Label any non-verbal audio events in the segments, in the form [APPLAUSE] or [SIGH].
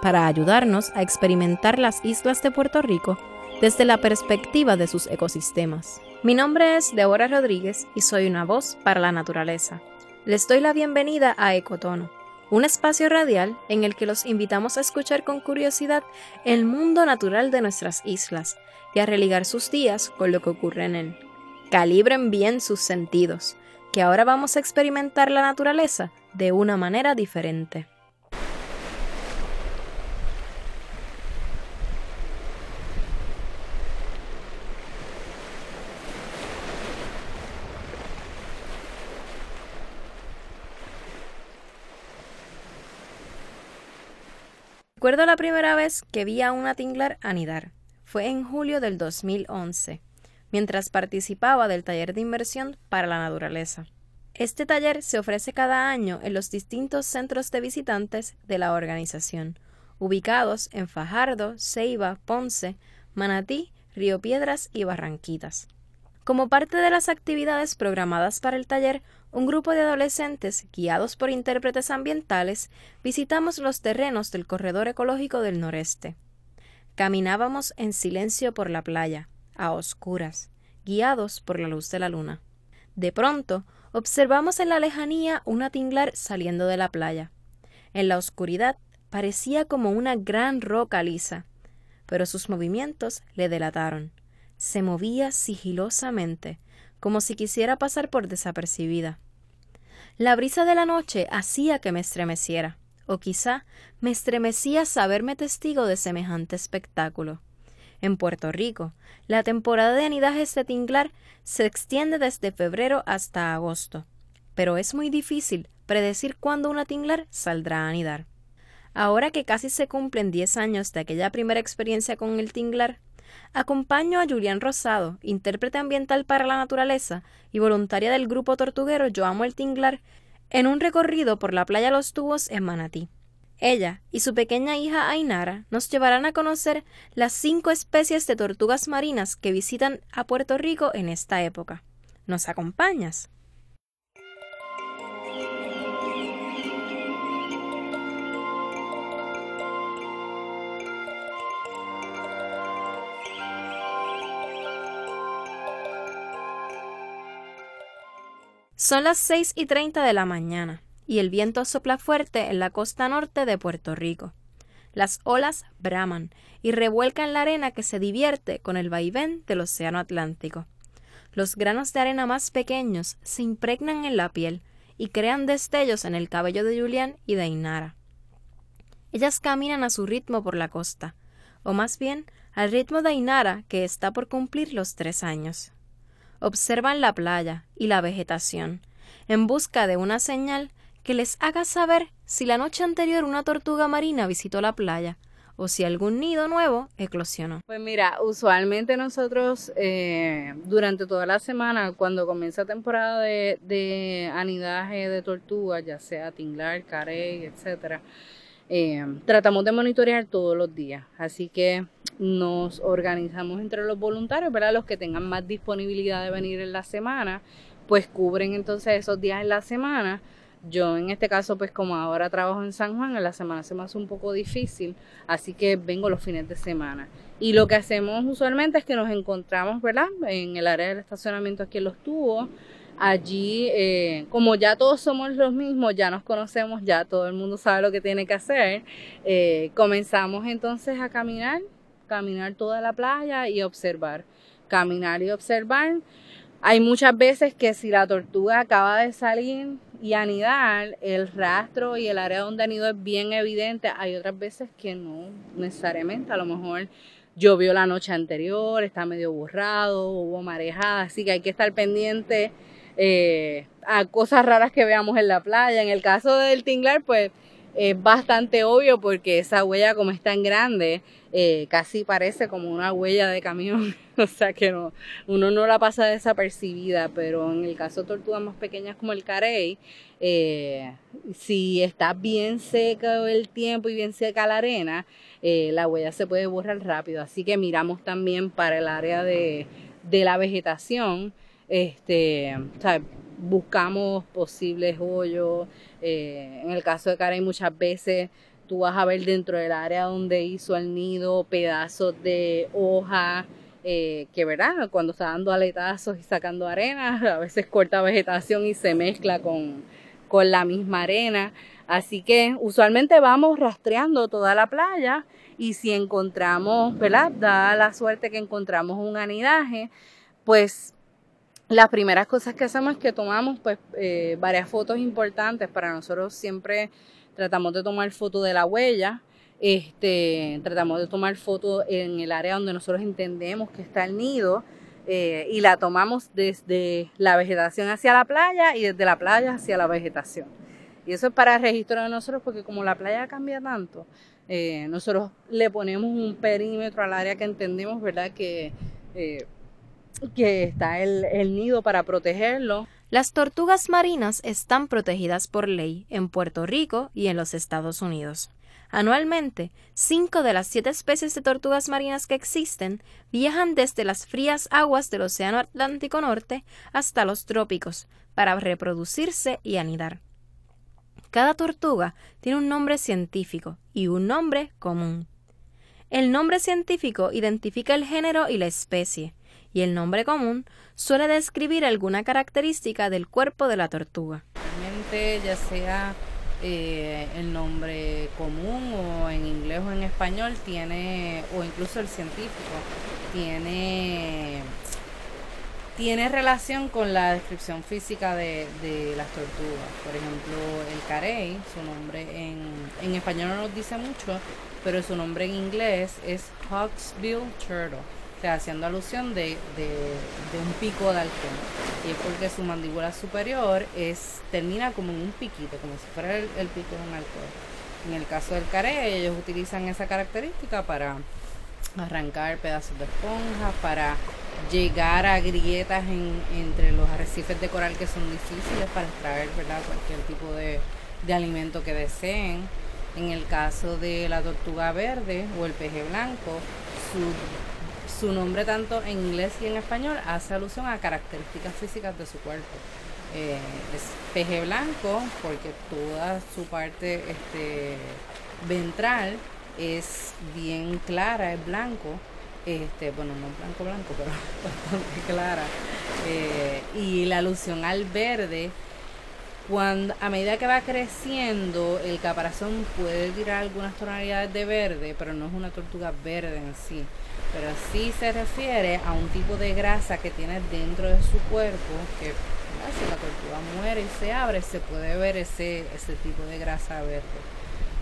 para ayudarnos a experimentar las islas de Puerto Rico desde la perspectiva de sus ecosistemas. Mi nombre es Deborah Rodríguez y soy una voz para la naturaleza. Les doy la bienvenida a Ecotono, un espacio radial en el que los invitamos a escuchar con curiosidad el mundo natural de nuestras islas y a religar sus días con lo que ocurre en él. Calibren bien sus sentidos, que ahora vamos a experimentar la naturaleza de una manera diferente. Recuerdo la primera vez que vi a una tinglar anidar. Fue en julio del 2011, mientras participaba del taller de inversión para la naturaleza. Este taller se ofrece cada año en los distintos centros de visitantes de la organización, ubicados en Fajardo, Ceiba, Ponce, Manatí, Río Piedras y Barranquitas. Como parte de las actividades programadas para el taller, un grupo de adolescentes, guiados por intérpretes ambientales, visitamos los terrenos del corredor ecológico del noreste. Caminábamos en silencio por la playa, a oscuras, guiados por la luz de la luna. De pronto, observamos en la lejanía una tinglar saliendo de la playa. En la oscuridad parecía como una gran roca lisa, pero sus movimientos le delataron se movía sigilosamente, como si quisiera pasar por desapercibida. La brisa de la noche hacía que me estremeciera, o quizá me estremecía saberme testigo de semejante espectáculo. En Puerto Rico, la temporada de anidajes de tinglar se extiende desde febrero hasta agosto, pero es muy difícil predecir cuándo una tinglar saldrá a anidar. Ahora que casi se cumplen diez años de aquella primera experiencia con el tinglar, Acompaño a Julián Rosado, intérprete ambiental para la naturaleza y voluntaria del grupo tortuguero Yo Amo el Tinglar, en un recorrido por la playa Los Tubos en Manatí. Ella y su pequeña hija Ainara nos llevarán a conocer las cinco especies de tortugas marinas que visitan a Puerto Rico en esta época. ¿Nos acompañas? Son las seis y treinta de la mañana y el viento sopla fuerte en la costa norte de Puerto Rico. Las olas braman y revuelcan la arena que se divierte con el vaivén del océano Atlántico. Los granos de arena más pequeños se impregnan en la piel y crean destellos en el cabello de Julián y de Inara. Ellas caminan a su ritmo por la costa, o más bien al ritmo de Inara, que está por cumplir los tres años observan la playa y la vegetación, en busca de una señal que les haga saber si la noche anterior una tortuga marina visitó la playa o si algún nido nuevo eclosionó. Pues mira, usualmente nosotros eh, durante toda la semana, cuando comienza temporada de, anidaje de tortugas, ya sea tinglar, carey, etcétera, eh, tratamos de monitorear todos los días. Así que nos organizamos entre los voluntarios, ¿verdad? Los que tengan más disponibilidad de venir en la semana, pues cubren entonces esos días en la semana. Yo en este caso, pues como ahora trabajo en San Juan, en la semana se me hace un poco difícil, así que vengo los fines de semana. Y lo que hacemos usualmente es que nos encontramos, ¿verdad? En el área del estacionamiento aquí en los tubos. Allí, eh, como ya todos somos los mismos, ya nos conocemos, ya todo el mundo sabe lo que tiene que hacer, eh, comenzamos entonces a caminar caminar toda la playa y observar. Caminar y observar. Hay muchas veces que si la tortuga acaba de salir y anidar, el rastro y el área donde anidó es bien evidente. Hay otras veces que no necesariamente. A lo mejor llovió la noche anterior, está medio borrado, hubo marejada, así que hay que estar pendiente eh, a cosas raras que veamos en la playa. En el caso del tinglar, pues es bastante obvio porque esa huella como es tan grande, eh, casi parece como una huella de camión, [LAUGHS] o sea que no, uno no la pasa desapercibida, pero en el caso de tortugas más pequeñas como el carey, eh, si está bien seco el tiempo y bien seca la arena, eh, la huella se puede borrar rápido, así que miramos también para el área de, de la vegetación, este, buscamos posibles hoyos, en el caso de carey muchas veces tú vas a ver dentro del área donde hizo el nido pedazos de hoja, eh, que verdad, cuando está dando aletazos y sacando arena, a veces corta vegetación y se mezcla con, con la misma arena. Así que usualmente vamos rastreando toda la playa y si encontramos, ¿verdad? Da la suerte que encontramos un anidaje, pues las primeras cosas que hacemos es que tomamos pues eh, varias fotos importantes para nosotros siempre tratamos de tomar foto de la huella, este, tratamos de tomar foto en el área donde nosotros entendemos que está el nido eh, y la tomamos desde la vegetación hacia la playa y desde la playa hacia la vegetación. Y eso es para el registro de nosotros porque como la playa cambia tanto, eh, nosotros le ponemos un perímetro al área que entendemos, ¿verdad? Que, que está el, el nido para protegerlo. Las tortugas marinas están protegidas por ley en Puerto Rico y en los Estados Unidos. Anualmente, cinco de las siete especies de tortugas marinas que existen viajan desde las frías aguas del Océano Atlántico Norte hasta los trópicos para reproducirse y anidar. Cada tortuga tiene un nombre científico y un nombre común. El nombre científico identifica el género y la especie, y el nombre común suele describir alguna característica del cuerpo de la tortuga. Realmente ya sea eh, el nombre común o en inglés o en español tiene, o incluso el científico, tiene, tiene relación con la descripción física de, de las tortugas. Por ejemplo, el carey, su nombre en, en español no nos dice mucho, pero su nombre en inglés es Hawksbill Turtle haciendo alusión de, un pico de halcón. Y es porque su mandíbula superior es termina como en un piquito, como si fuera el, pico de un halcón. En el caso del carey, ellos utilizan esa característica para arrancar pedazos de esponja, para llegar a grietas entre los arrecifes de coral que son difíciles para extraer ¿verdad? cualquier tipo de, de alimento que deseen. En el caso de la tortuga verde o el peje blanco, su su nombre tanto en inglés y en español hace alusión a características físicas de su cuerpo. Eh, es peje blanco porque toda su parte este, ventral es bien clara, es blanco. Este, bueno, no blanco blanco, pero [LAUGHS] bastante clara. Eh, y la alusión al verde, cuando a medida que va creciendo, el caparazón puede tirar algunas tonalidades de verde, pero no es una tortuga verde en sí pero sí se refiere a un tipo de grasa que tiene dentro de su cuerpo, que si la tortuga muere y se abre, se puede ver ese, ese tipo de grasa verde.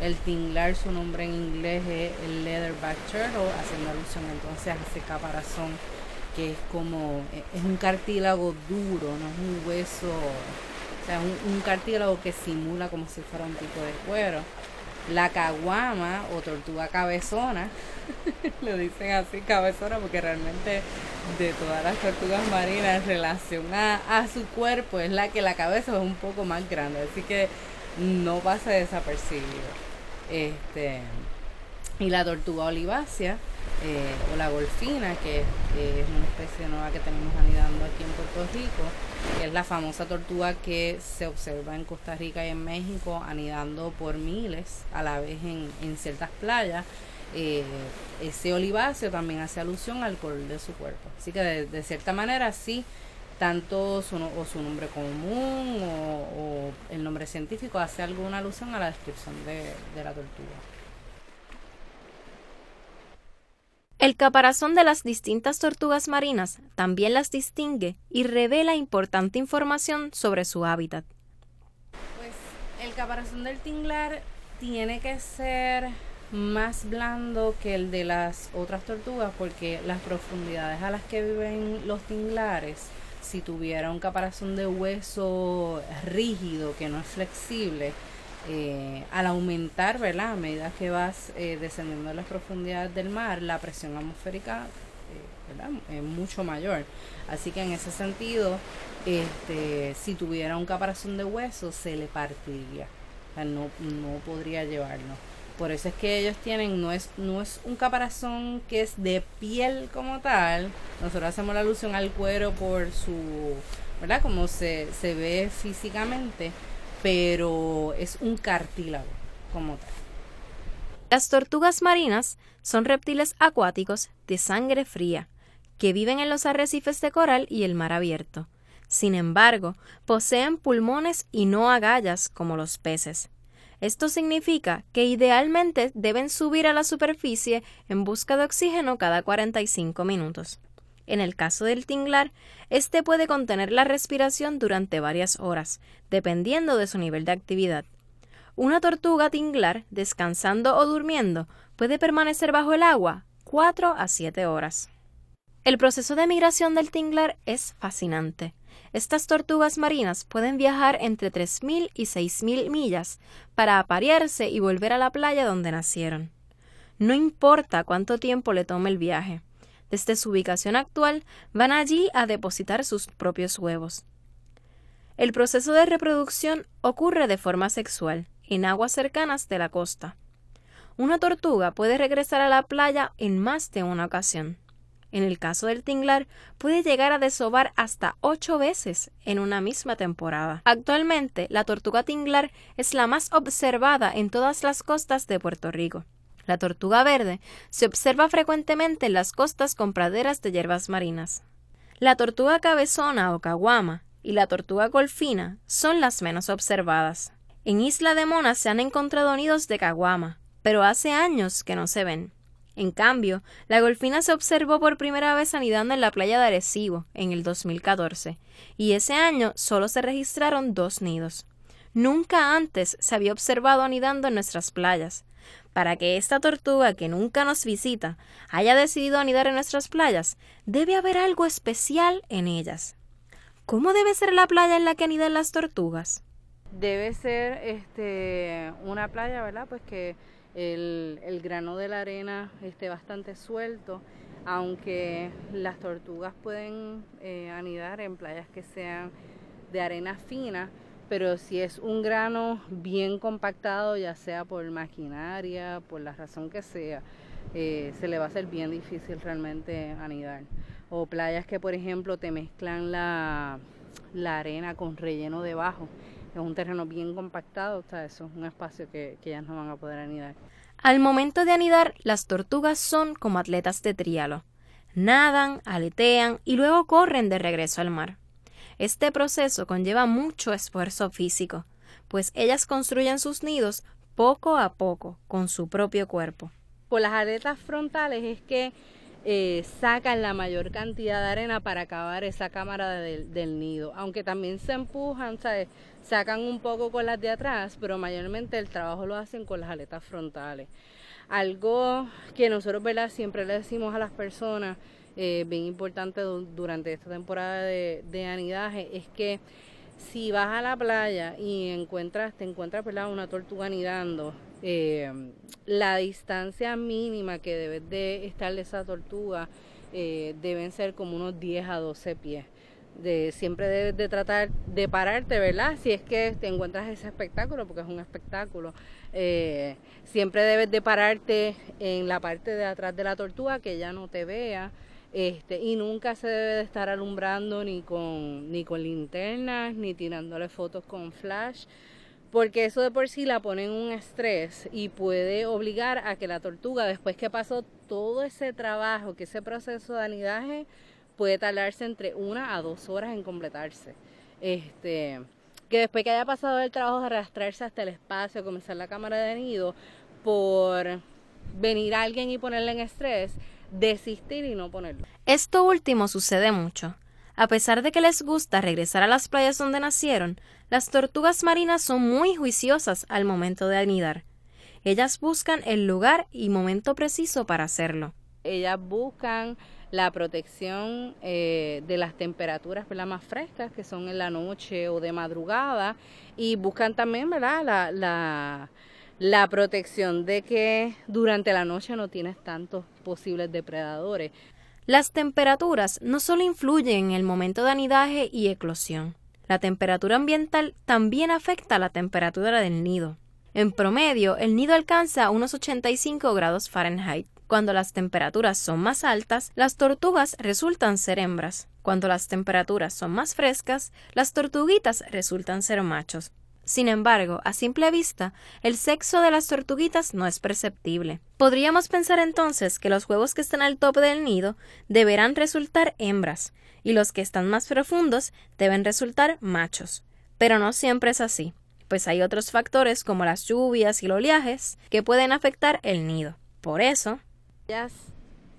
El tinglar, su nombre en inglés es el leatherback turtle, haciendo alusión entonces a ese caparazón que es como, es un cartílago duro, no es un hueso, o sea, un, un cartílago que simula como si fuera un tipo de cuero. La caguama o tortuga cabezona, [LAUGHS] lo dicen así cabezona porque realmente de todas las tortugas marinas en relación a, su cuerpo es la que la cabeza es un poco más grande, así que no pasa desapercibido. Este, y la tortuga olivácea eh, o la golfina, que, es una especie nueva que tenemos anidando aquí en Puerto Rico, es la famosa tortuga que se observa en Costa Rica y en México anidando por miles a la vez en, en ciertas playas. Eh, ese oliváceo también hace alusión al color de su cuerpo. Así que de, cierta manera sí, tanto su, o su nombre común o, el nombre científico hace alguna alusión a la descripción de, de la tortuga. El caparazón de las distintas tortugas marinas también las distingue y revela importante información sobre su hábitat. Pues el caparazón del tinglar tiene que ser más blando que el de las otras tortugas porque las profundidades a las que viven los tinglares, si tuviera un caparazón de hueso rígido que no es flexible, eh, al aumentar, ¿verdad? A medida que vas eh, descendiendo en las profundidades del mar, la presión atmosférica es mucho mayor. Así que en ese sentido, este, si tuviera un caparazón de hueso, se le partiría. O sea, no, no podría llevarlo. Por eso es que ellos tienen, no es, no es un caparazón que es de piel como tal. Nosotros hacemos la alusión al cuero por su, ¿verdad? Como se, se ve físicamente, pero es un cartílago como tal. Las tortugas marinas son reptiles acuáticos de sangre fría que viven en los arrecifes de coral y el mar abierto. Sin embargo, poseen pulmones y no agallas como los peces. Esto significa que idealmente deben subir a la superficie en busca de oxígeno cada 45 minutos. En el caso del tinglar, este puede contener la respiración durante varias horas, dependiendo de su nivel de actividad. Una tortuga tinglar, descansando o durmiendo, puede permanecer bajo el agua 4 a 7 horas. El proceso de migración del tinglar es fascinante. Estas tortugas marinas pueden viajar entre 3.000 y 6.000 millas para aparearse y volver a la playa donde nacieron. No importa cuánto tiempo le tome el viaje. Desde su ubicación actual van allí a depositar sus propios huevos. El proceso de reproducción ocurre de forma sexual en aguas cercanas de la costa. Una tortuga puede regresar a la playa en más de una ocasión. En el caso del tinglar, puede llegar a desovar hasta ocho veces en una misma temporada. Actualmente, la tortuga tinglar es la más observada en todas las costas de Puerto Rico. La tortuga verde se observa frecuentemente en las costas con praderas de hierbas marinas. La tortuga cabezona o caguama y la tortuga golfina son las menos observadas. En Isla de Mona se han encontrado nidos de caguama, pero hace años que no se ven. En cambio, la golfina se observó por primera vez anidando en la playa de Arecibo en el 2014, y ese año solo se registraron dos nidos. Nunca antes se había observado anidando en nuestras playas. Para que esta tortuga que nunca nos visita haya decidido anidar en nuestras playas, debe haber algo especial en ellas. ¿Cómo debe ser la playa en la que anidan las tortugas? Debe ser este una playa, ¿verdad? Pues que el, grano de la arena esté bastante suelto, aunque las tortugas pueden eh, anidar en playas que sean de arena fina, pero si es un grano bien compactado, ya sea por maquinaria, por la razón que sea, eh, se le va a hacer bien difícil realmente anidar. O playas que, por ejemplo, te mezclan la, arena con relleno debajo. Es un terreno bien compactado, o eso es un espacio que, que ellas no van a poder anidar. Al momento de anidar, las tortugas son como atletas de trialo. Nadan, aletean y luego corren de regreso al mar. Este proceso conlleva mucho esfuerzo físico, pues ellas construyen sus nidos poco a poco con su propio cuerpo. Por las aletas frontales es que eh, sacan la mayor cantidad de arena para acabar esa cámara del nido, aunque también se empujan, ¿sabes? sacan un poco con las de atrás, pero mayormente el trabajo lo hacen con las aletas frontales. Algo que nosotros ¿verdad? siempre le decimos a las personas, eh, bien importante durante esta temporada de, anidaje, es que si vas a la playa y encuentras, te encuentras una tortuga anidando, eh, la distancia mínima que debes de estar de esa tortuga eh, deben ser como unos 10 a 12 pies de siempre debes de tratar de pararte, ¿verdad? Si es que te encuentras ese espectáculo, porque es un espectáculo. Eh, siempre debes de pararte en la parte de atrás de la tortuga, que ella no te vea. Este, y nunca se debe de estar alumbrando ni con, ni con linternas, ni tirándole fotos con flash, porque eso de por sí la pone en un estrés y puede obligar a que la tortuga, después que pasó todo ese trabajo, que ese proceso de anidaje, puede tardarse entre una a dos horas en completarse. Este, que después que haya pasado el trabajo de arrastrarse hasta el espacio, comenzar la cámara de nido, por venir alguien y ponerle en estrés, desistir y no ponerlo. Esto último sucede mucho. A pesar de que les gusta regresar a las playas donde nacieron, las tortugas marinas son muy juiciosas al momento de anidar. Ellas buscan el lugar y momento preciso para hacerlo. Ellas buscan la protección eh, de las temperaturas más frescas, que son en la noche o de madrugada, y buscan también ¿verdad? La, la, la protección de que durante la noche no tienes tantos posibles depredadores. Las temperaturas no solo influyen en el momento de anidaje y eclosión, la temperatura ambiental también afecta la temperatura del nido. En promedio, el nido alcanza unos 85 grados Fahrenheit. Cuando las temperaturas son más altas, las tortugas resultan ser hembras. Cuando las temperaturas son más frescas, las tortuguitas resultan ser machos. Sin embargo, a simple vista, el sexo de las tortuguitas no es perceptible. Podríamos pensar entonces que los huevos que están al tope del nido deberán resultar hembras, y los que están más profundos deben resultar machos. Pero no siempre es así, pues hay otros factores como las lluvias y los oleajes que pueden afectar el nido. Por eso, ellas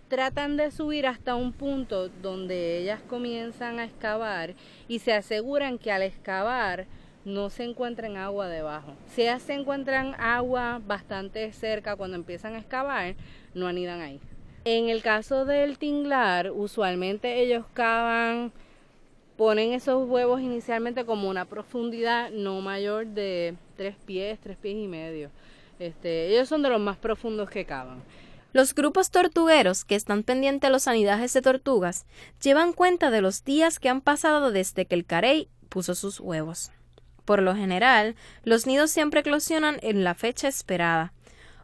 tratan de subir hasta un punto donde ellas comienzan a excavar y se aseguran que al excavar no se encuentren agua debajo. Si se encuentran agua bastante cerca cuando empiezan a excavar, no anidan ahí. En el caso del tinglar, usualmente ellos cavan, ponen esos huevos inicialmente como una profundidad no mayor de tres pies, tres pies y medio. Este, ellos son de los más profundos que cavan. Los grupos tortugueros que están pendientes a los anidajes de tortugas llevan cuenta de los días que han pasado desde que el carey puso sus huevos. Por lo general, los nidos siempre eclosionan en la fecha esperada.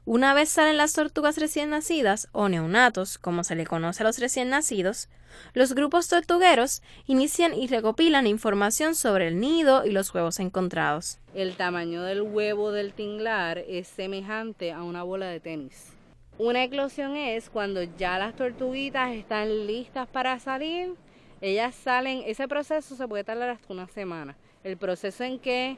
Una vez salen las tortugas recién nacidas, o neonatos, como se le conoce a los recién nacidos, los grupos tortugueros inician y recopilan información sobre el nido y los huevos encontrados. El tamaño del huevo del tinglar es semejante a una bola de tenis. Una eclosión es cuando ya las tortuguitas están listas para salir. Ellas salen, ese proceso se puede tardar hasta una semana. El proceso en que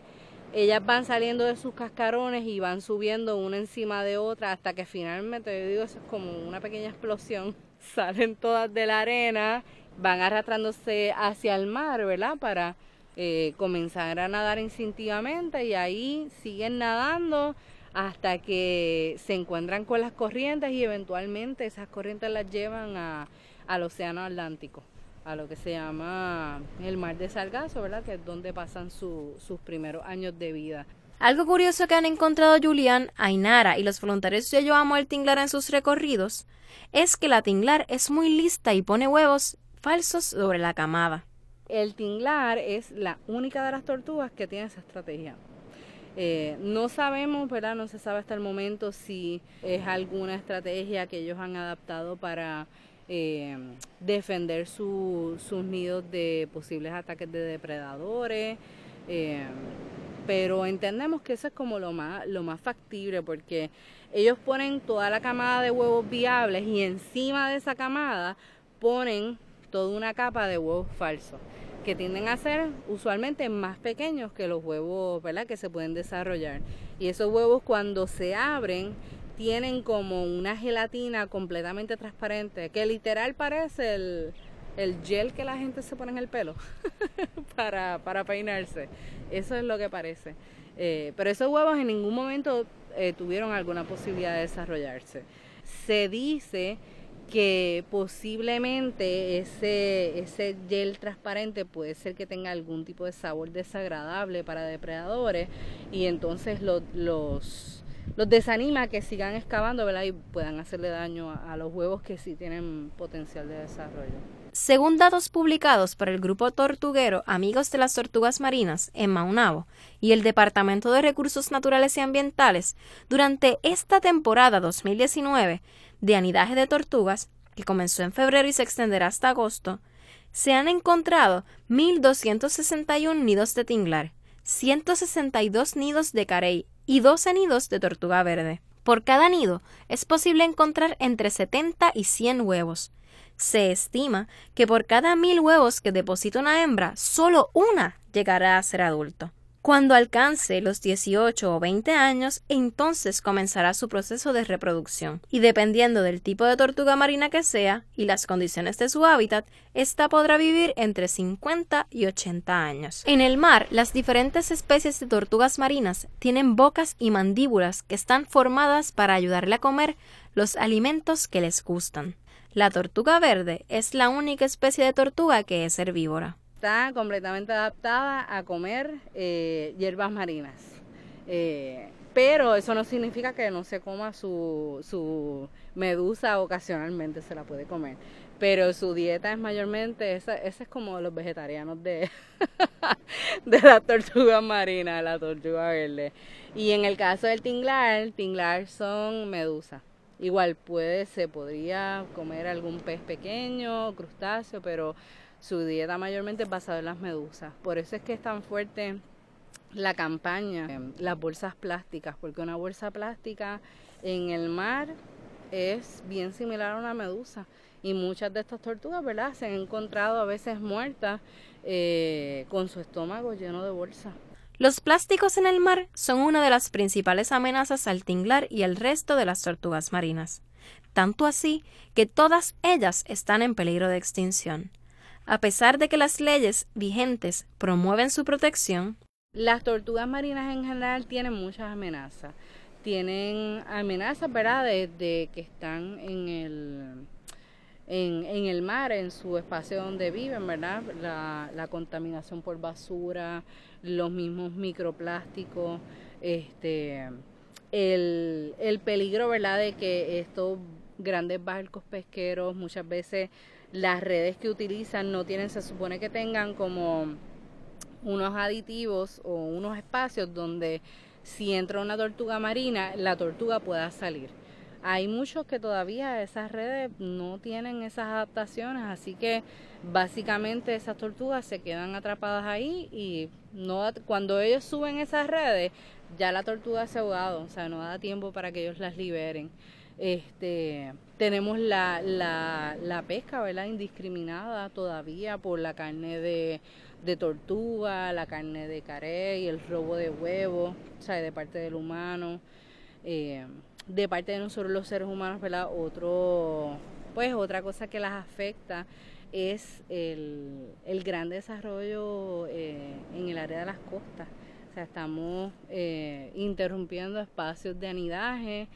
ellas van saliendo de sus cascarones y van subiendo una encima de otra hasta que finalmente, yo digo, eso es como una pequeña explosión. [LAUGHS] Salen todas de la arena, van arrastrándose hacia el mar, ¿verdad? Para eh, comenzar a nadar instintivamente y ahí siguen nadando hasta que se encuentran con las corrientes y eventualmente esas corrientes las llevan al Océano Atlántico, a lo que se llama el Mar de Sargazo, ¿verdad? Que es donde pasan sus primeros años de vida. Algo curioso que han encontrado Julián, Ainara y los voluntarios de Yo Amo el Tinglar en sus recorridos es que la tinglar es muy lista y pone huevos falsos sobre la camada. El tinglar es la única de las tortugas que tiene esa estrategia. Eh, no sabemos, ¿verdad? No se sabe hasta el momento si es alguna estrategia que ellos han adaptado para eh, defender sus nidos de posibles ataques de depredadores. Eh, pero entendemos que eso es como lo más, lo más factible porque ellos ponen toda la camada de huevos viables y encima de esa camada ponen toda una capa de huevos falsos que tienden a ser usualmente más pequeños que los huevos, ¿verdad? Que se pueden desarrollar. Y esos huevos cuando se abren tienen como una gelatina completamente transparente, que literal parece el, gel que la gente se pone en el pelo [LAUGHS] para, peinarse. Eso es lo que parece. Eh, pero esos huevos en ningún momento eh, tuvieron alguna posibilidad de desarrollarse. Se dice que posiblemente ese, ese gel transparente puede ser que tenga algún tipo de sabor desagradable para depredadores y entonces los, desanima a que sigan excavando ¿verdad? y puedan hacerle daño a, los huevos que sí tienen potencial de desarrollo. Según datos publicados por el grupo tortuguero Amigos de las Tortugas Marinas en Maunabo y el Departamento de Recursos Naturales y Ambientales, durante esta temporada 2019, de anidaje de tortugas, que comenzó en febrero y se extenderá hasta agosto, se han encontrado 1.261 nidos de tinglar, 162 nidos de carey y 12 nidos de tortuga verde. Por cada nido es posible encontrar entre 70 y 100 huevos. Se estima que por cada mil huevos que deposita una hembra, solo una llegará a ser adulto. Cuando alcance los 18 o 20 años, entonces comenzará su proceso de reproducción. Y dependiendo del tipo de tortuga marina que sea y las condiciones de su hábitat, ésta podrá vivir entre 50 y 80 años. En el mar, las diferentes especies de tortugas marinas tienen bocas y mandíbulas que están formadas para ayudarle a comer los alimentos que les gustan. La tortuga verde es la única especie de tortuga que es herbívora. Está completamente adaptada a comer eh, hierbas marinas. Eh, pero eso no significa que no se coma su, su medusa ocasionalmente, se la puede comer. Pero su dieta es mayormente, esa, ese es como los vegetarianos de, [LAUGHS] de la tortuga marina, la tortuga verde. Y en el caso del tinglar, tinglar son medusas. Igual puede, se podría comer algún pez pequeño, crustáceo, pero su dieta mayormente es basada en las medusas. Por eso es que es tan fuerte la campaña, em, las bolsas plásticas, porque una bolsa plástica en el mar es bien similar a una medusa. Y muchas de estas tortugas, ¿verdad? Se han encontrado a veces muertas eh, con su estómago lleno de bolsa. Los plásticos en el mar son una de las principales amenazas al tinglar y al resto de las tortugas marinas, tanto así que todas ellas están en peligro de extinción. A pesar de que las leyes vigentes promueven su protección, las tortugas marinas en general tienen muchas amenazas. Tienen amenazas, ¿verdad?, de, que están en el, en, el mar, en su espacio donde viven, ¿verdad? La, la contaminación por basura, los mismos microplásticos, este, el, el peligro, ¿verdad?, de que estos grandes barcos pesqueros muchas veces las redes que utilizan no tienen, se supone que tengan como unos aditivos o unos espacios donde si entra una tortuga marina, la tortuga pueda salir. Hay muchos que todavía esas redes no tienen esas adaptaciones, así que básicamente esas tortugas se quedan atrapadas ahí y no cuando ellos suben esas redes, ya la tortuga se ha ahogado, o sea, no da tiempo para que ellos las liberen. Este, tenemos la, la, la pesca, ¿verdad? Indiscriminada todavía por la carne de de tortuga, la carne de carey, el robo de huevos, o sea, de parte del humano, eh, de parte de nosotros los seres humanos, ¿verdad? Otro, pues otra cosa que las afecta es el, el gran desarrollo eh, en el área de las costas. O sea, estamos eh, interrumpiendo espacios de anidaje,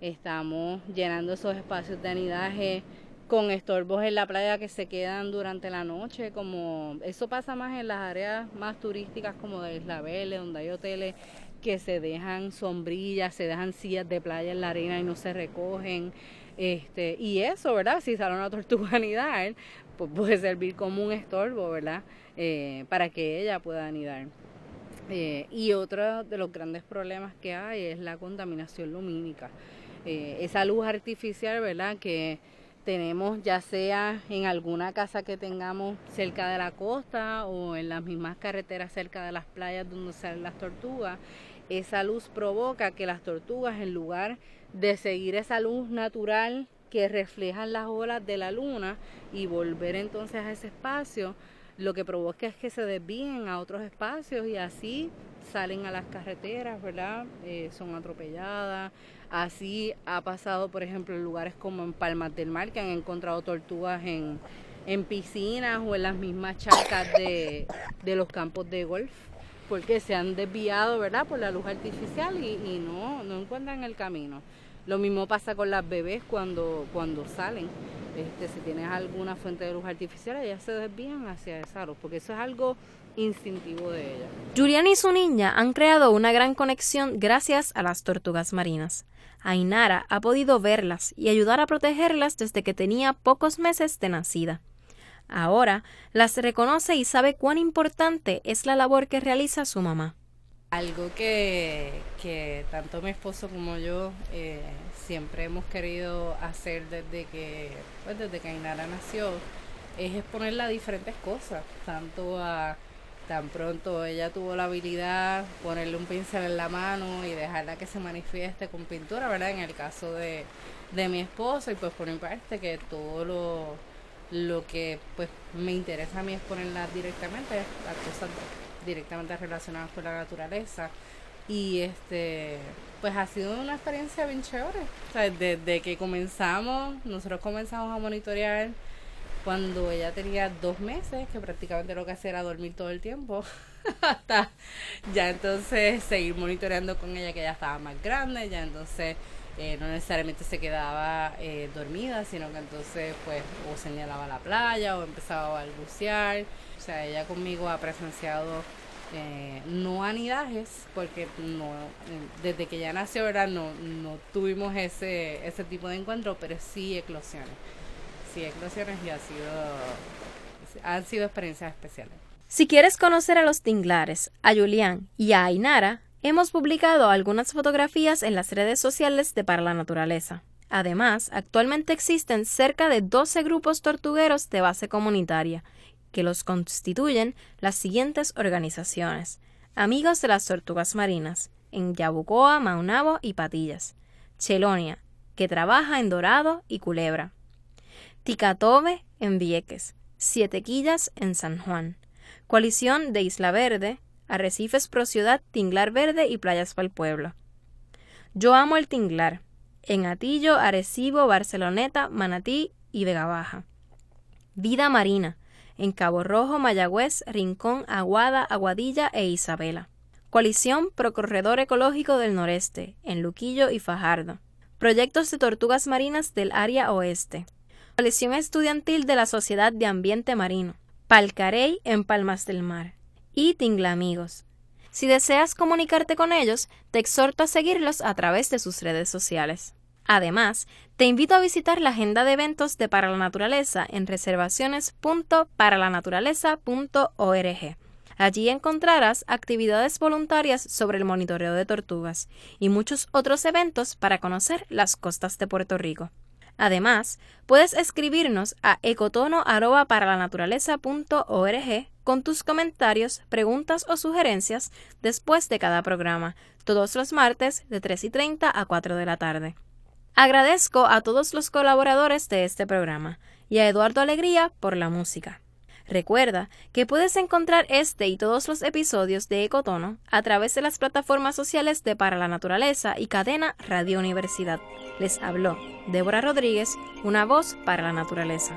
estamos llenando esos espacios de anidaje con estorbos en la playa que se quedan durante la noche, como eso pasa más en las áreas más turísticas como de Isla Verde, donde hay hoteles que se dejan sombrillas, se dejan sillas de playa en la arena y no se recogen. Este, y eso, ¿verdad? Si sale una tortuga anidar, pues puede servir como un estorbo, ¿verdad? Eh, para que ella pueda anidar. Eh, y otro de los grandes problemas que hay es la contaminación lumínica. Eh, esa luz artificial, ¿verdad? Que tenemos ya sea en alguna casa que tengamos cerca de la costa o en las mismas carreteras cerca de las playas donde salen las tortugas, esa luz provoca que las tortugas en lugar de seguir esa luz natural que reflejan las olas de la luna y volver entonces a ese espacio, lo que provoca es que se desvíen a otros espacios y así salen a las carreteras, ¿verdad? Eh, son atropelladas Así ha pasado, por ejemplo, en lugares como en Palmas del Mar, que han encontrado tortugas en, piscinas o en las mismas charcas de, los campos de golf, porque se han desviado, ¿verdad?, por la luz artificial y, no, no encuentran el camino. Lo mismo pasa con las bebés cuando, cuando salen. Este, si tienes alguna fuente de luz artificial, ellas se desvían hacia esa luz, porque eso es algo instintivo de ella. Julián y su niña han creado una gran conexión gracias a las tortugas marinas. Ainara ha podido verlas y ayudar a protegerlas desde que tenía pocos meses de nacida. Ahora las reconoce y sabe cuán importante es la labor que realiza su mamá. Algo que, tanto mi esposo como yo eh, siempre hemos querido hacer desde que, pues desde que Ainara nació es exponerla a diferentes cosas, tanto a tan pronto ella tuvo la habilidad ponerle un pincel en la mano y dejarla que se manifieste con pintura, ¿verdad? En el caso de, mi esposo y pues por mi parte que todo lo, lo que pues me interesa a mí es ponerla directamente, las cosas directamente relacionadas con la naturaleza y este pues ha sido una experiencia bien chévere. Desde que comenzamos, nosotros comenzamos a monitorear cuando ella tenía dos meses, que prácticamente lo que hacía era dormir todo el tiempo, [LAUGHS] hasta ya entonces seguir monitoreando con ella que ya estaba más grande, ya entonces eh, no necesariamente se quedaba eh, dormida, sino que entonces pues o señalaba la playa o empezaba a balbucear. O sea, ella conmigo ha presenciado eh, no anidajes, porque no desde que ya nació ahora no, no tuvimos ese, ese tipo de encuentro, pero sí eclosiones. Sí, eclosiones y ha sido, han sido experiencias especiales. Si quieres conocer a los tinglares, a Julián y a Ainara, hemos publicado algunas fotografías en las redes sociales de Para la Naturaleza. Además, actualmente existen cerca de 12 grupos tortugueros de base comunitaria, que los constituyen las siguientes organizaciones. Amigos de las Tortugas Marinas, en Yabucoa, Maunabo y Patillas. Chelonia, que trabaja en Dorado y Culebra. Ticatobe, en Vieques. Siete Quillas, en San Juan. Coalición de Isla Verde, Arrecifes Pro Ciudad, Tinglar Verde y Playas para el Pueblo. Yo amo el Tinglar, en Atillo, Arecibo, Barceloneta, Manatí y Vega Baja. Vida Marina, en Cabo Rojo, Mayagüez, Rincón, Aguada, Aguadilla e Isabela. Coalición Pro Corredor Ecológico del Noreste, en Luquillo y Fajardo. Proyectos de tortugas marinas del área oeste. Coalición Estudiantil de la Sociedad de Ambiente Marino. Palcarey en Palmas del Mar. Y Tingla Amigos. Si deseas comunicarte con ellos, te exhorto a seguirlos a través de sus redes sociales. Además, te invito a visitar la agenda de eventos de Para la Naturaleza en reservaciones.paralanaturaleza.org. Allí encontrarás actividades voluntarias sobre el monitoreo de tortugas y muchos otros eventos para conocer las costas de Puerto Rico. Además, puedes escribirnos a ecotono@paralanaturaleza.org con tus comentarios, preguntas o sugerencias después de cada programa, todos los martes de 3 y 30 a 4 de la tarde. Agradezco a todos los colaboradores de este programa y a Eduardo Alegría por la música. Recuerda que puedes encontrar este y todos los episodios de Ecotono a través de las plataformas sociales de Para la Naturaleza y Cadena Radio Universidad. Les habló Débora Rodríguez, una voz para la naturaleza.